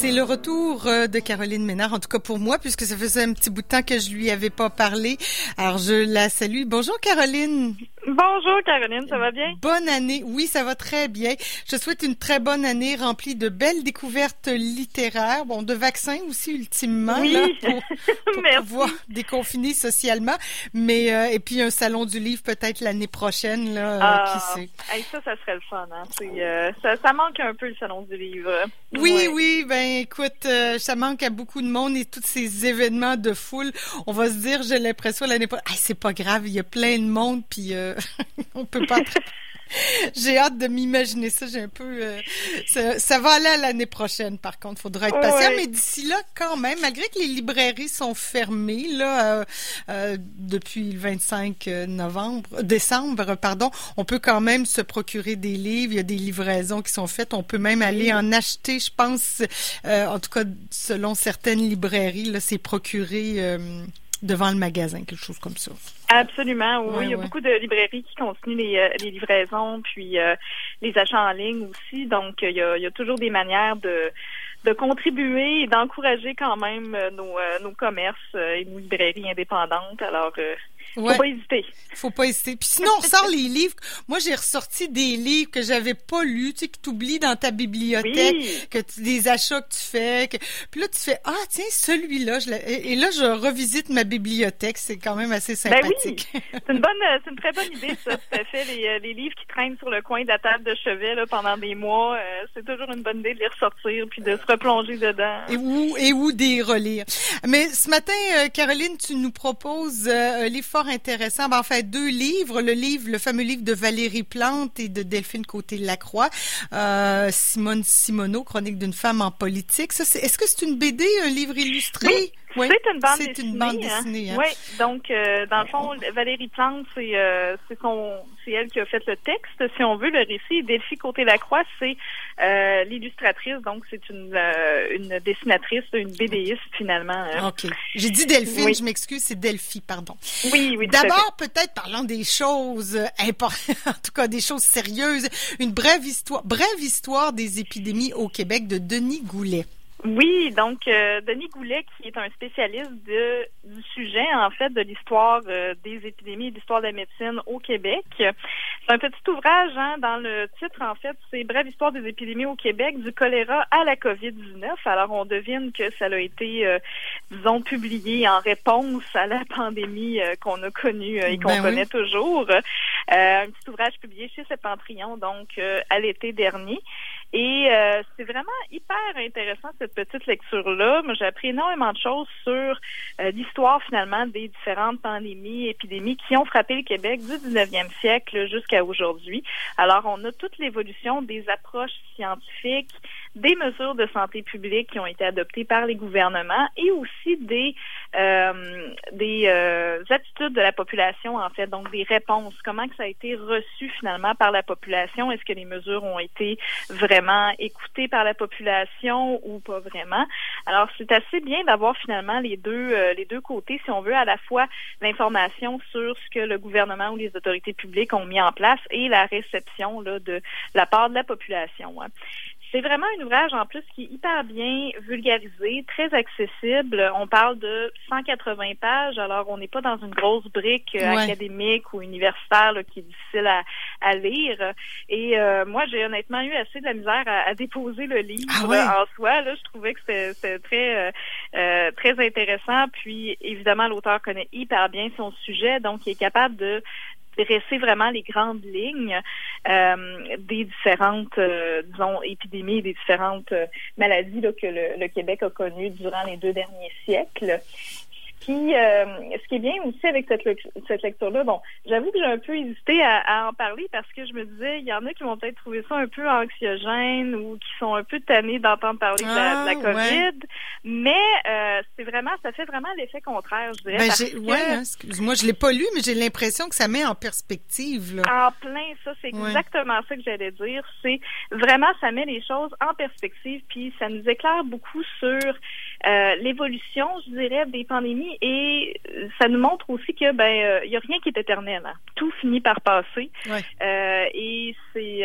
C'est le retour euh, de Caroline Ménard, en tout cas pour moi, puisque ça faisait un petit bout de temps que je lui avais pas parlé. Alors je la salue. Bonjour Caroline. Bonjour Caroline, ça va bien? Bonne année. Oui, ça va très bien. Je souhaite une très bonne année remplie de belles découvertes littéraires, bon, de vaccins aussi ultimement, oui. là, pour, pour pouvoir déconfiner socialement. Mais euh, et puis un salon du livre peut-être l'année prochaine, là, ah, qui sait. Hey, ça, ça serait le fun. Hein? Euh, ça, ça manque un peu le salon du livre. Oui, ouais. oui, ben écoute, euh, ça manque à beaucoup de monde et tous ces événements de foule. On va se dire, j'ai l'impression l'année prochaine, hey, c'est pas grave, il y a plein de monde, puis euh, on peut pas. J'ai hâte de m'imaginer ça. J'ai un peu. Euh, ça, ça, va aller à l'année prochaine, par contre. Faudra être patient. Mais d'ici là, quand même, malgré que les librairies sont fermées là euh, euh, depuis le 25 novembre, décembre, pardon, on peut quand même se procurer des livres. Il y a des livraisons qui sont faites. On peut même aller en acheter. Je pense, euh, en tout cas, selon certaines librairies, là, c'est procuré euh, devant le magasin, quelque chose comme ça. Absolument, oui. Ouais, il y a ouais. beaucoup de librairies qui continuent les, euh, les livraisons, puis euh, les achats en ligne aussi. Donc, il y a, il y a toujours des manières de de contribuer et d'encourager quand même euh, nos, nos commerces et nos librairies indépendantes. Alors, Ouais. faut pas hésiter. Faut pas hésiter. Puis sinon, on ressort les livres. Moi, j'ai ressorti des livres que j'avais pas lus, tu sais, que tu oublies dans ta bibliothèque, Oui. que tu, des achats que tu fais. Que... Puis là, tu fais, ah, tiens, celui-là. Je et, et là, je revisite ma bibliothèque. C'est quand même assez Ben oui, sympathique. c'est une bonne, euh, c'est une très bonne idée ça. Tout à fait, les, euh, les livres qui traînent sur le coin de la table de chevet là, pendant des mois, euh, c'est toujours une bonne idée de les ressortir puis de se replonger dedans. Et où, et où des relire. Mais ce matin, euh, Caroline, tu nous proposes euh, un livre fort intéressant. Ben, en fait, deux livres. Le livre, le fameux livre de Valérie Plante et de Delphine Côté-Lacroix. Euh, Simone Simoneau, Chronique d'une femme en politique. Est-ce que c'est une BD, un livre illustré? C'est une bande c'est dessinée. une bande hein. dessinée, hein. Oui, donc euh, dans le fond, Valérie Plante, c'est euh, c'est elle qui a fait le texte, si on veut, le récit. Delphi Côté-Lacroix, c'est euh, l'illustratrice, donc c'est une euh, une dessinatrice, une BDiste finalement. hein. OK. J'ai dit Delphine, Oui. je m'excuse, c'est Delphi, pardon. Oui, oui. D'abord, peut-être parlons des choses euh, importantes, en tout cas des choses sérieuses. Une brève histoire, brève histoire des épidémies au Québec de Denis Goulet. Oui, donc euh, Denis Goulet, qui est un spécialiste de, du sujet, en fait, de l'histoire euh, des épidémies et de l'histoire de la médecine au Québec. C'est un petit ouvrage, hein, dans le titre, en fait, c'est Brève histoire des épidémies au Québec, du choléra à la COVID-19. Alors, on devine que ça a été, euh, disons, publié en réponse à la pandémie euh, qu'on a connue euh, et qu'on Ben oui. connaît toujours. Euh, un petit ouvrage publié chez Septentrion, donc, euh, à l'été dernier. Et euh, c'est vraiment hyper intéressant cette petite lecture-là. Moi, j'ai appris énormément de choses sur euh, l'histoire finalement des différentes pandémies, épidémies qui ont frappé le Québec du 19e siècle jusqu'à aujourd'hui. Alors, on a toute l'évolution des approches scientifiques, des mesures de santé publique qui ont été adoptées par les gouvernements et aussi des euh, des euh, attitudes de la population en fait, donc des réponses. Comment que ça a été reçu finalement par la population? Est-ce que les mesures ont été vraiment écoutées par la population ou pas vraiment? Alors c'est assez bien d'avoir finalement les deux euh, les deux côtés, si on veut, à la fois l'information sur ce que le gouvernement ou les autorités publiques ont mis en place et la réception là, de la part de la population. hein. C'est vraiment un ouvrage en plus qui est hyper bien vulgarisé, très accessible. On parle de 180 pages, alors on n'est pas dans une grosse brique euh, Ouais. académique ou universitaire là, qui est difficile à, à lire. Et euh, moi, j'ai honnêtement eu assez de la misère à, à déposer le livre Ah ouais? en soi. Là, je trouvais que c'était c'était très euh, euh, très intéressant. Puis évidemment, l'auteur connaît hyper bien son sujet, donc il est capable de dresser vraiment les grandes lignes euh, des différentes, euh, disons, épidémies, des différentes euh, maladies que le, le Québec a connues durant les deux derniers siècles. Puis, euh, ce qui est bien aussi avec cette, cette lecture-là, bon, j'avoue que j'ai un peu hésité à, à en parler parce que je me disais, il y en a qui vont peut-être trouver ça un peu anxiogène ou qui sont un peu tannés d'entendre parler de la, de la Ah, COVID, ouais. mais euh, c'est vraiment, ça fait vraiment l'effet contraire, je dirais. Ben, parce que- ouais, hein, excuse-moi, je l'ai pas lu, mais j'ai l'impression que ça met en perspective. Là. En plein, ça, c'est Ouais. exactement ça que j'allais dire. C'est vraiment, ça met les choses en perspective, puis ça nous éclaire beaucoup sur euh, l'évolution, je dirais, des pandémies et ça nous montre aussi que ben il y a rien qui est éternel. Hein. Tout finit par passer. et c'est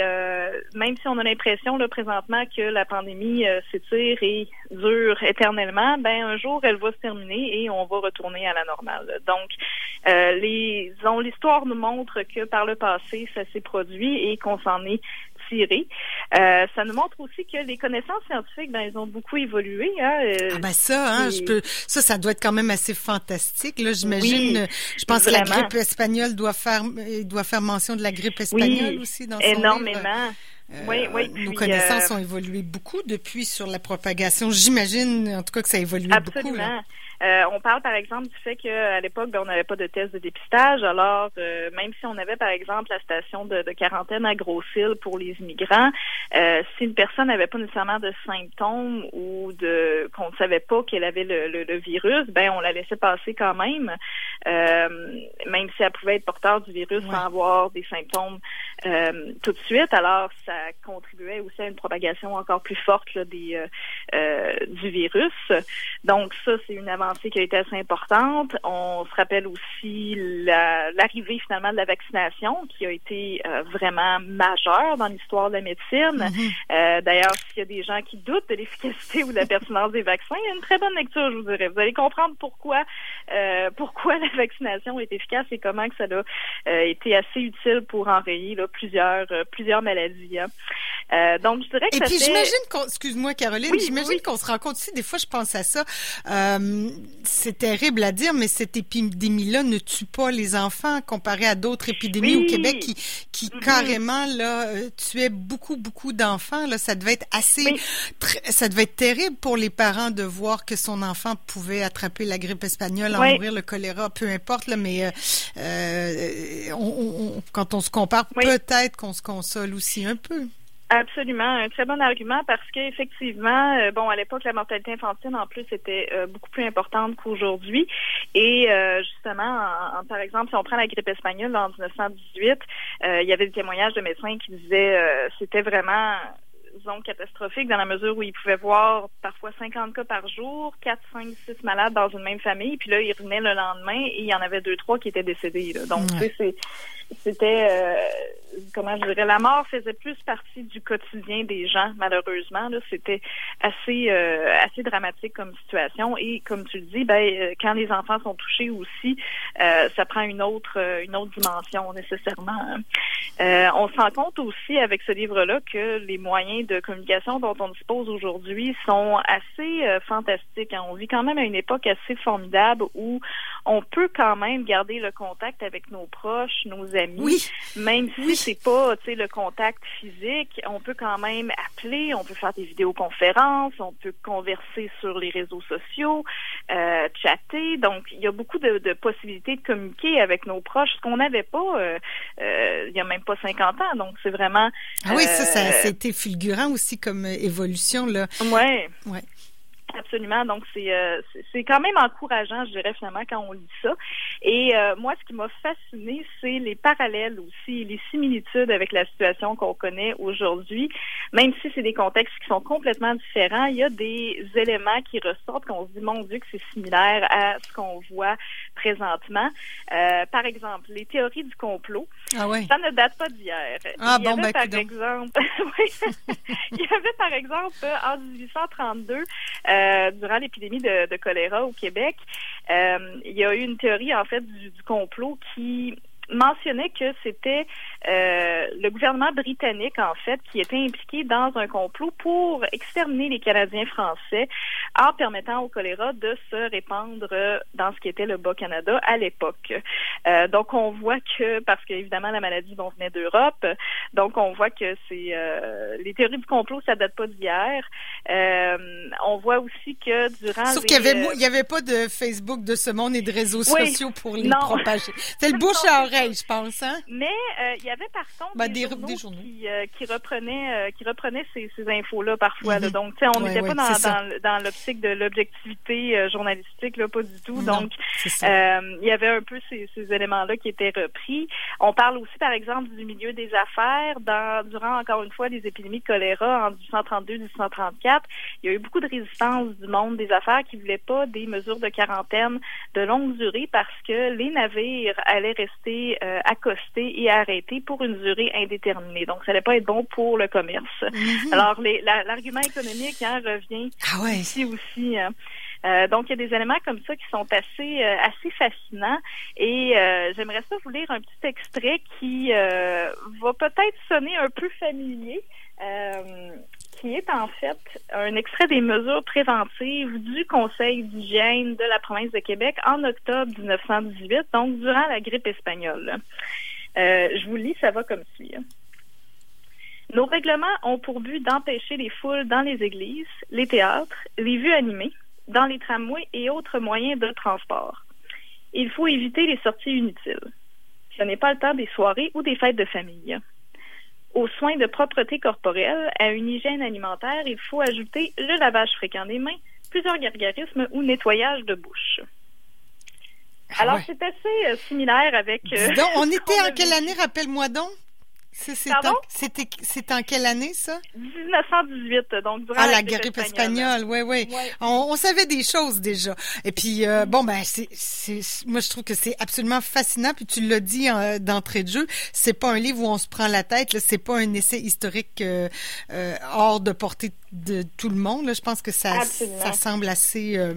même si on a l'impression là présentement que la pandémie s'étire et dure éternellement, ben un jour elle va se terminer et on va retourner à la normale. Donc les l'histoire nous montre que par le passé ça s'est produit et qu'on s'en est Euh, ça nous montre aussi que les connaissances scientifiques, ben, elles ont beaucoup évolué. Hein, euh, ah ben ça, hein, je peux, ça, ça doit être quand même assez fantastique. Là, j'imagine. je pense que la grippe espagnole doit faire, doit faire mention de la grippe espagnole aussi dans son énormément. Euh, oui, oui. Nos connaissances ont évolué beaucoup depuis sur la propagation. J'imagine, en tout cas, que ça a évolué beaucoup. Là. Euh, on parle par exemple du fait qu'à l'époque, ben, on n'avait pas de test de dépistage. Alors, euh, même si on avait par exemple la station de, quarantaine à Gros-Île pour les immigrants, euh, si une personne n'avait pas nécessairement de symptômes ou de qu'on ne savait pas qu'elle avait le, virus, ben on la laissait passer quand même, même si elle pouvait être porteur du virus sans avoir des symptômes tout de suite. Alors, ça contribuait aussi à une propagation encore plus forte des, du virus. Donc, ça, c'est une avancée qui a été assez importante. On se rappelle aussi l'arrivée finalement de la vaccination qui a été euh, vraiment majeure dans l'histoire de la médecine. Mm-hmm. Euh, d'ailleurs, s'il y a des gens qui doutent de l'efficacité ou de la pertinence des vaccins, il y a une très bonne lecture, je vous dirais. Vous allez comprendre pourquoi euh, pourquoi la vaccination est efficace et comment que ça a été assez utile pour enrayer là, plusieurs plusieurs maladies. Hein. donc, je dirais que et puis j'imagine qu'on, excuse-moi Caroline, j'imagine qu'on se rend compte aussi, des fois je pense à ça, c'est terrible à dire, mais cette épidémie-là ne tue pas les enfants comparé à d'autres épidémies au Québec qui, qui mm-hmm. carrément là euh, tuaient beaucoup beaucoup d'enfants. Là, ça devait être assez, ça devait être terrible pour les parents de voir que son enfant pouvait attraper la grippe espagnole, en mourir, le choléra, peu importe. Là, mais euh, euh on, quand on se compare, peut-être qu'on se console aussi un peu. Absolument, un très bon argument parce qu'effectivement, euh, bon, à l'époque, la mortalité infantile en plus était euh, beaucoup plus importante qu'aujourd'hui. Et euh, justement, par exemple, si on prend la grippe espagnole en 1918, il y avait des témoignages de médecins qui disaient c'était vraiment zone catastrophique dans la mesure où ils pouvaient voir parfois 50 cas par jour, 4, 5, 6 malades dans une même famille, puis là, ils revenaient le lendemain et il y en avait deux, trois qui étaient décédés. Là. Donc, c'est c'était euh, comment je dirais la mort faisait plus partie du quotidien des gens malheureusement là c'était assez euh, assez dramatique comme situation et comme tu le dis ben euh, quand les enfants sont touchés aussi ça prend une autre une autre dimension nécessairement on se rend compte aussi avec ce livre là que les moyens de communication dont on dispose aujourd'hui sont assez fantastiques hein. on vit quand même à une époque assez formidable où on peut quand même garder le contact avec nos proches nos amis. Oui. Même si c'est pas, tu sais, le contact physique, on peut quand même appeler, on peut faire des vidéoconférences, on peut converser sur les réseaux sociaux, euh, chatter. Donc, il y a beaucoup de, possibilités de communiquer avec nos proches, ce qu'on n'avait pas euh, euh, il y a même pas 50 ans. Donc, c'est vraiment... Ah oui, ça, ça, a été fulgurant aussi comme évolution, là. Ouais. Ouais. Absolument. Donc c'est euh, c'est quand même encourageant, je dirais finalement quand on lit ça. Et euh, moi, ce qui m'a fasciné, c'est les parallèles aussi, les similitudes avec la situation qu'on connaît aujourd'hui. Même si c'est des contextes qui sont complètement différents, il y a des éléments qui ressortent qu'on se dit mon Dieu que c'est similaire à ce qu'on voit présentement. Euh, par exemple, les théories du complot. Ah ouais. Ça ne date pas d'hier. Ah il y bon, avait, ben, par exemple, il y avait par exemple en 1832. Euh, euh, durant l'épidémie de, choléra au Québec, euh, il y a eu une théorie en fait du complot qui mentionnait que c'était euh, le gouvernement britannique, en fait, qui était impliqué dans un complot pour exterminer les Canadiens français en permettant au choléra de se répandre dans ce qui était le Bas-Canada à l'époque. Euh, donc, on voit que, parce qu'évidemment, la maladie venait d'Europe, donc on voit que c'est euh, les théories du complot, ça date pas d'hier. on voit aussi que durant Sauf qu'il y avait, il y avait pas de Facebook de ce monde et de réseaux sociaux pour les propager. C'est le bouche à oreille, je pense, hein? Mais il y avait par contre ben, des, journaux, Qui, euh, qui, reprenaient euh, qui reprenaient ces, ces infos-là parfois. là. Mhm. Donc, on n'était pas dans, l'optique de l'objectivité euh, journalistique, là, pas du tout. Donc, il y avait un peu ces, ces éléments-là qui étaient repris. On parle aussi, par exemple, du milieu des affaires. Dans, durant, encore une fois, les épidémies de choléra en 1832-1834, il y a eu beaucoup de résistance du monde des affaires qui voulait pas des mesures de quarantaine de longue durée parce que les navires allaient rester euh, accostés et arrêtés pour une durée indéterminée. Donc, ça allait pas être bon pour le commerce. Mm-hmm. Alors, l'argument économique hein, revient ah ici aussi. Hein. Euh, donc, il y a des éléments comme ça qui sont assez euh, assez fascinants. Et euh, j'aimerais ça vous lire un petit extrait qui va peut-être sonner un peu familier. Qui est en fait un extrait des mesures préventives du Conseil d'hygiène de la province de Québec en octobre 1918, donc durant la grippe espagnole. je vous lis, ça va comme suit. Nos règlements ont pour but d'empêcher les foules dans les églises, les théâtres, les vues animées, dans les tramways et autres moyens de transport. Il faut éviter les sorties inutiles. Ce n'est pas le temps des soirées ou des fêtes de famille. Aux soins de propreté corporelle, à une hygiène alimentaire, il faut ajouter le lavage fréquent des mains, plusieurs gargarismes ou nettoyage de bouche. Ah Alors, c'est assez euh, similaire avec... Euh, on était en quelle année, rappelle-moi donc? C'est en quelle année, ça? 1918, donc durant ah, la, grippe espagnole, oui, oui. Ouais. On, on, savait des choses déjà. Et puis, euh, bon, ben, c'est, moi, je trouve que c'est absolument fascinant. Puis tu l'as dit d'entrée de jeu, c'est pas un livre où on se prend la tête, c'est pas un essai historique euh, euh, hors de portée de tout le monde. Là. Je pense que ça, ça semble assez, euh,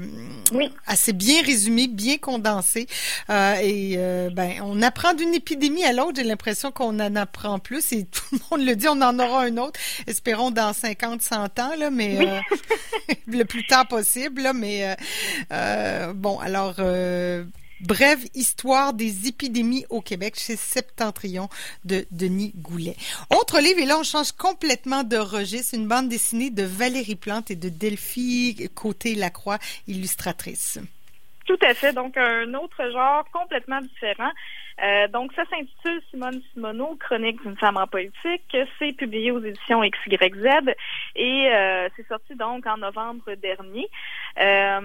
assez bien résumé, bien condensé. Euh, et euh, ben, on apprend d'une épidémie à l'autre. J'ai l'impression qu'on en apprend plus. Et tout le monde le dit, on en aura un autre. Espérons dans 50, 100 ans, là, mais le plus tard possible. Là, mais bon, alors Brève histoire des épidémies au Québec chez Septentrion de Denis Goulet. Autre livre, et là on change complètement de registre, une bande dessinée de Valérie Plante et de Delphine Côté-Lacroix, illustratrice. Tout à fait, donc un autre genre complètement différent. Euh, donc, ça s'intitule Simone Simoneau, Chronique d'une femme en politique. C'est publié aux éditions XYZ et euh, c'est sorti donc en novembre dernier. Euh,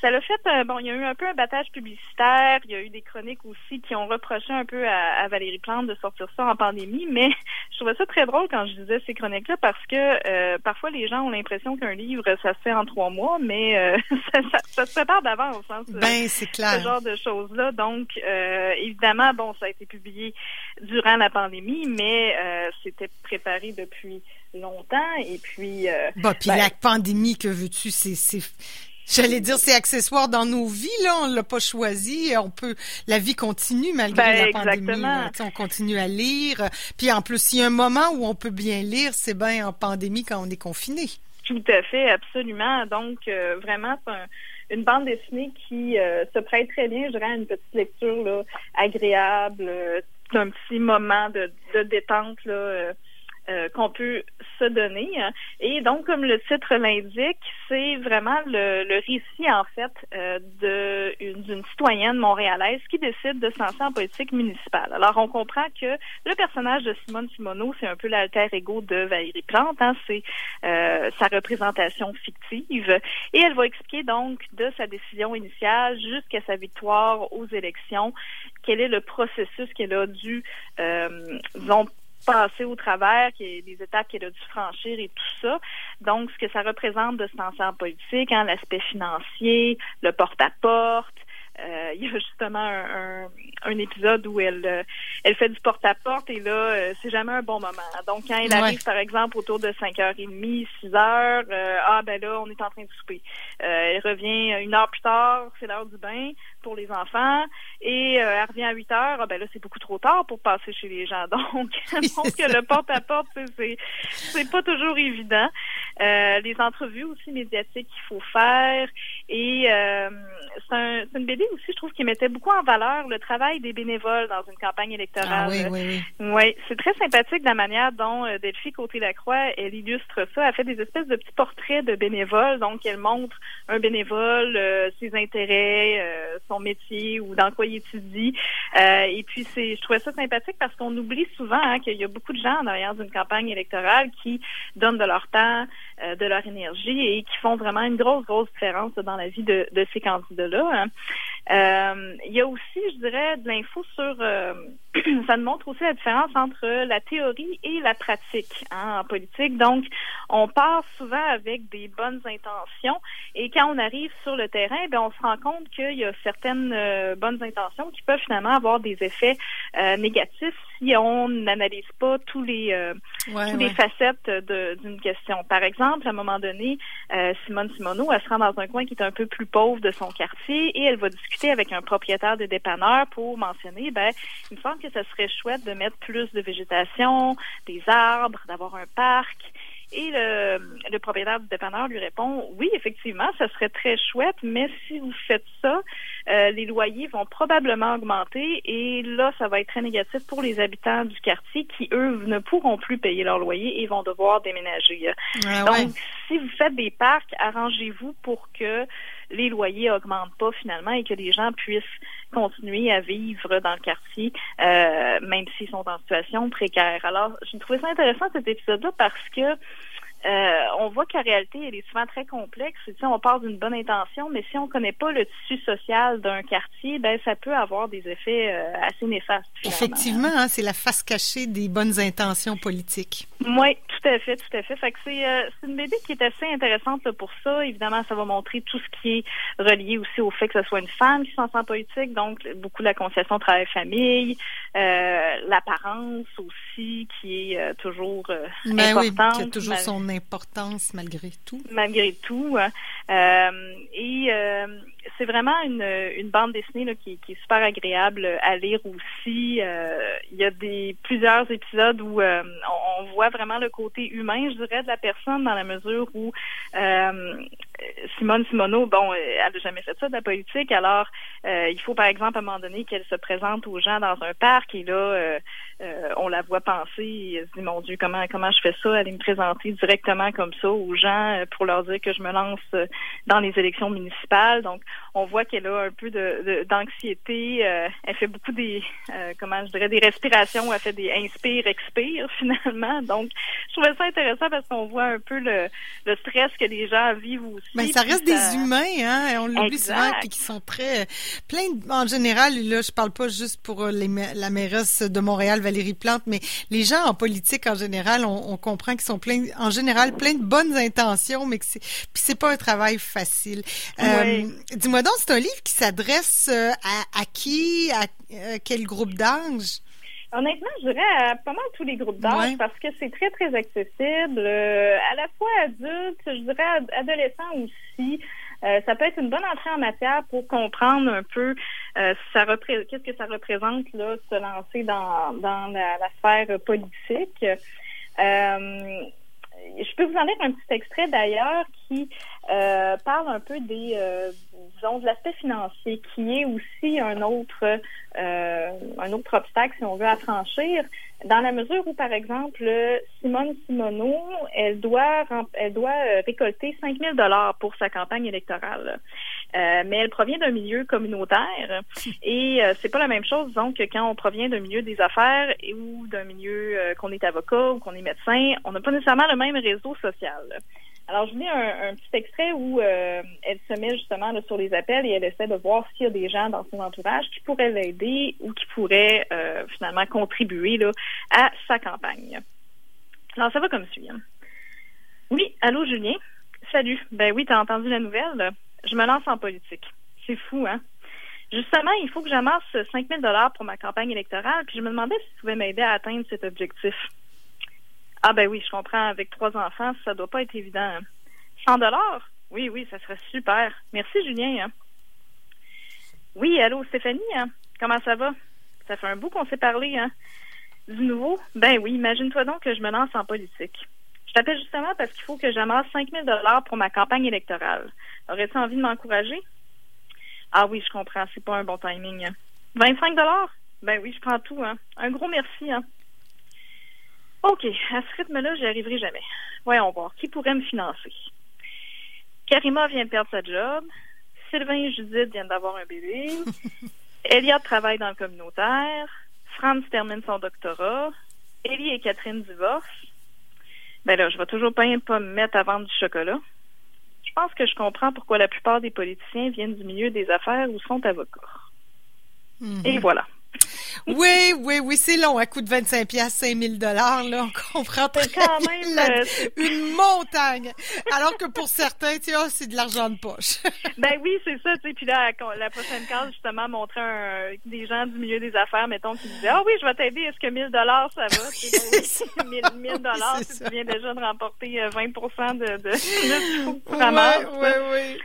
ça l'a fait, bon, il y a eu un peu un battage publicitaire. Il y a eu des chroniques aussi qui ont reproché un peu à, Valérie Plante de sortir ça en pandémie, mais je trouvais ça très drôle quand je disais ces chroniques-là parce que parfois les gens ont l'impression qu'un livre, ça se fait en trois mois, mais ça, se prépare d'avance. Hein, ben, c'est clair. Ce genre de choses-là. Donc, évidemment, bon, ça a été publié durant la pandémie, mais euh, c'était préparé depuis longtemps. Et puis. Euh, bah, puis ben la pandémie, que veux-tu, c'est. J'allais dire c'est accessoire dans nos vies là, on l'a pas choisi, on peut la vie continue malgré ben, la pandémie. On continue à lire, puis en plus il y a un moment où on peut bien lire, c'est bien en pandémie quand on est confiné. Tout à fait, absolument. Donc euh, vraiment c'est un une bande dessinée qui euh, se prête très bien, je dirais, à une petite lecture là, agréable, euh, un petit moment de, de détente là, euh, qu'on peut se donner. Et donc, comme le titre l'indique, c'est vraiment le, récit, en fait, euh, d'une citoyenne montréalaise qui décide de se lancer en politique municipale. Alors, on comprend que le personnage de Simone Simoneau, c'est un peu l'alter ego de Valérie Plante, hein, c'est euh, sa représentation fictive. Et elle va expliquer donc de sa décision initiale jusqu'à sa victoire aux élections, quel est le processus qu'elle a dû, disons, passer au travers, des étapes qu'elle a dû franchir et tout ça. Donc, ce que ça représente de se lancer en politique, hein, l'aspect financier, le porte-à-porte, euh, il y a justement un, un, épisode où elle euh, elle fait du porte-à-porte et là, euh, c'est jamais un bon moment. Donc, quand elle arrive, par exemple, autour de 5h30, 6h, ah ben là, on est en train de souper. elle revient une heure plus tard, c'est l'heure du bain pour les enfants. Et euh, elle revient à 8 heures, ah, ben là, c'est beaucoup trop tard pour passer chez les gens. Donc, donc le porte-à-porte, c'est, c'est pas toujours évident. Euh, les entrevues aussi médiatiques qu'il faut faire. Et euh, un, c'est une BD aussi, je trouve, qui mettait beaucoup en valeur le travail des bénévoles dans une campagne électorale. Ah, oui, oui, oui. Oui, c'est très sympathique la manière dont euh, Delphi Côté-Lacroix, elle illustre ça. Elle fait des espèces de petits portraits de bénévoles. Donc, elle montre un bénévole, euh, ses intérêts, son métier ou dans quoi il étudie. Euh, et puis, c'est, je trouvais ça sympathique parce qu'on oublie souvent hein, qu'il y a beaucoup de gens derrière une campagne électorale qui donnent de leur temps, euh, de leur énergie et qui font vraiment une grosse, grosse différence dans la vie de, de ces candidats-là. Hein. Euh, il y a aussi, je dirais, de l'info sur ça nous montre aussi la différence entre la théorie et la pratique hein, en politique. Donc, on part souvent avec des bonnes intentions et quand on arrive sur le terrain, ben on se rend compte qu'il y a certaines euh, bonnes intentions qui peuvent finalement avoir des effets euh, négatifs si on n'analyse pas tous les euh, tous les facettes d'une question. Par exemple, à un moment donné, Simone Simoneau, elle se rend dans un coin qui est un peu plus pauvre de son quartier et elle va discuter avec un propriétaire de dépanneur pour mentionner, ben, il me semble que ça serait chouette de mettre plus de végétation, des arbres, d'avoir un parc. Et le, le, propriétaire du dépanneur lui répond oui, effectivement, ça serait très chouette, mais si vous faites ça, euh, les loyers vont probablement augmenter et là, ça va être très négatif pour les habitants du quartier qui, eux, ne pourront plus payer leur loyer et vont devoir déménager. Ah Donc, si vous faites des parcs, arrangez-vous pour que les loyers augmentent pas finalement et que les gens puissent continuer à vivre dans le quartier, euh, même s'ils sont en situation précaire. Alors, j'ai trouvé ça intéressant cet épisode-là parce que euh, on voit qu'en réalité, elle est souvent très complexe. Tu sais, on part d'une bonne intention, mais si on ne connaît pas le tissu social d'un quartier, ben ça peut avoir des effets euh, assez néfastes. Effectivement, hein, c'est la face cachée des bonnes intentions politiques. Oui, tout à fait, tout à fait. Fait que c'est euh, une BD qui est assez intéressante pour ça. Évidemment, ça va montrer tout ce qui est relié aussi au fait que ce soit une femme qui s'en sent politique, donc beaucoup la concession travail-famille, l'apparence aussi qui est toujours ben importante. Oui, qui a toujours son importance malgré tout? Malgré tout. Hein. Euh, et euh, c'est vraiment une, une, bande dessinée qui, est super agréable à lire aussi. Euh, il y a des plusieurs épisodes où on, on, voit vraiment le côté humain, je dirais, de la personne dans la mesure où Simone Simoneau, bon, elle n'a jamais fait ça de la politique, alors il faut par exemple à un moment donné qu'elle se présente aux gens dans un parc et là on la voit penser et elle se dit mon Dieu comment comment je fais ça, aller me présenter directement comme ça aux gens pour leur dire que je me lance dans les élections municipales. Donc on voit qu'elle a un peu de d'anxiété. Euh, elle fait beaucoup des, euh, comment je dirais, des respirations. Elle fait des inspire, expire finalement. Donc, je trouvais ça intéressant parce qu'on voit un peu le, le stress que les gens vivent aussi. Mais ben, ça reste des humains, hein. On l'oublie souvent, puis qui sont très plein. En général, là, je parle pas juste pour euh, les, la mairesse de Montréal, Valérie Plante, mais les gens en politique en général, on, on comprend qu'ils sont plein, en général, plein de bonnes intentions, mais que c'est, puis c'est pas un travail facile. Euh, Dis-moi donc, c'est un livre qui s'adresse euh, à, qui, à euh, quel groupe d'âge? Honnêtement, je dirais à pas mal tous les groupes d'âge parce que c'est très, très accessible. Euh, à la fois adulte, je dirais adolescent aussi. Ça peut être une bonne entrée en matière pour comprendre un peu ça qu'est-ce que ça représente là, se lancer dans, dans la, sphère politique. je peux vous en lire un petit extrait d'ailleurs qui euh, parle un peu des, euh, disons, de l'aspect financier, qui est aussi un autre, euh, un autre obstacle, si on veut, à franchir, dans la mesure où, par exemple, Simone Simoneau, elle doit, elle doit récolter 5 000 dollars pour sa campagne électorale. mais elle provient d'un milieu communautaire et c'est pas la même chose, disons, que quand on provient d'un milieu des affaires ou d'un milieu qu'on est avocat ou qu'on est médecin, on n'a pas nécessairement le même réseau social. Alors, je lis un, petit extrait où euh, elle se met justement sur les appels et elle essaie de voir s'il y a des gens dans son entourage qui pourraient l'aider ou qui pourraient euh, finalement contribuer à sa campagne. Alors, ça va comme suit. Hein. Oui, allô Julien? Salut. Ben oui, t'as entendu la nouvelle? Je me lance en politique. C'est fou, hein? Justement, il faut que j'amasse 5 000 pour ma campagne électorale, puis je me demandais si tu pouvais m'aider à atteindre cet objectif. Ah ben oui, je comprends. Avec trois enfants, ça doit pas être évident. 100 dollars? Oui, oui, ça serait super. Merci, Julien. Hein. Oui, allô, Stéphanie. Hein? Comment ça va? Ça fait un bout qu'on s'est parlé. Hein? Du nouveau? Ben oui, imagine-toi donc que je me lance en politique. Je t'appelle justement parce qu'il faut que j'amasse 5000 dollars pour ma campagne électorale. Aurais-tu envie de m'encourager? Ah oui, je comprends. C'est pas un bon timing. 25 dollars? Ben oui, je prends tout. Hein. Un gros merci. Hein. OK, à ce rythme-là, j'y arriverai jamais. Voyons voir. Qui pourrait me financer? Karima vient de perdre sa job. Sylvain et Judith viennent d'avoir un bébé. Elliot travaille dans le communautaire. Franz termine son doctorat. Ellie et Catherine divorcent. Ben là, je vais toujours pas, pas me mettre à vendre du chocolat. Je pense que je comprends pourquoi la plupart des politiciens viennent du milieu des affaires ou sont avocats. Et mhm. voilà. Oui, oui, oui, c'est long, à coût de 25 pièces, 5000 dollars, là, on comprend très quand même la, une montagne. Alors que pour certains, tu vois, c'est de l'argent de poche. ben oui, c'est ça, tu sais. Puis là, la prochaine case, justement, montrait un, des gens du milieu des affaires, mettons, qui disaient, ah oui, je vais t'aider, est-ce que 1000 dollars, ça va? 1000 dollars, tu viens déjà de remporter 20 de, de, de, Oui, oui, oui.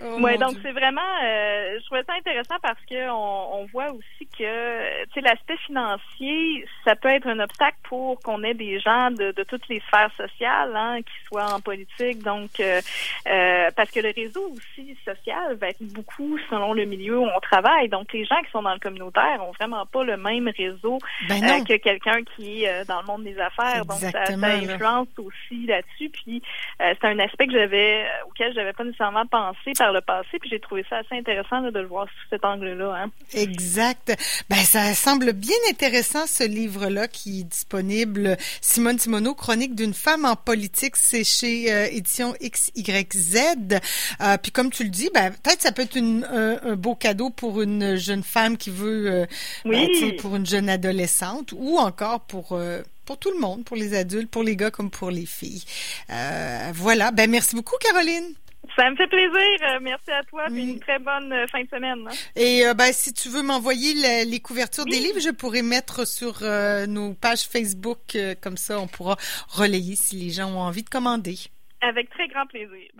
Oh, ouais, donc c'est vraiment, euh, je trouvais ça intéressant parce que on, on voit aussi que, tu sais, l'aspect financier, ça peut être un obstacle pour qu'on ait des gens de, de, toutes les sphères sociales, hein, qui soient en politique. Donc, euh, euh, parce que le réseau aussi social va être beaucoup selon le milieu où on travaille. Donc, les gens qui sont dans le communautaire ont vraiment pas le même réseau ben euh, que quelqu'un qui est dans le monde des affaires. Donc, ça, ça influence aussi là-dessus. Puis, c'est un aspect que j'avais, auquel j'avais pas nécessairement pensé le passé, puis j'ai trouvé ça assez intéressant de le voir sous cet angle-là. Hein. Exact. Ben ça semble bien intéressant ce livre-là qui est disponible. Simone Simoneau, Chronique d'une femme en politique, c'est chez euh, Édition XYZ. Euh, puis comme tu le dis, ben peut-être ça peut être une, un, beau cadeau pour une jeune femme qui veut, euh, ben, pour une jeune adolescente, ou encore pour euh, pour tout le monde, pour les adultes, pour les gars comme pour les filles. Euh, voilà. Ben merci beaucoup, Caroline. Ça me fait plaisir. Euh, merci à toi. Puis une très bonne euh, fin de semaine. Hein. Et euh, ben, si tu veux m'envoyer les couvertures des livres, je pourrais mettre sur nos pages Facebook. comme ça, on pourra relayer si les gens ont envie de commander. Avec très grand plaisir.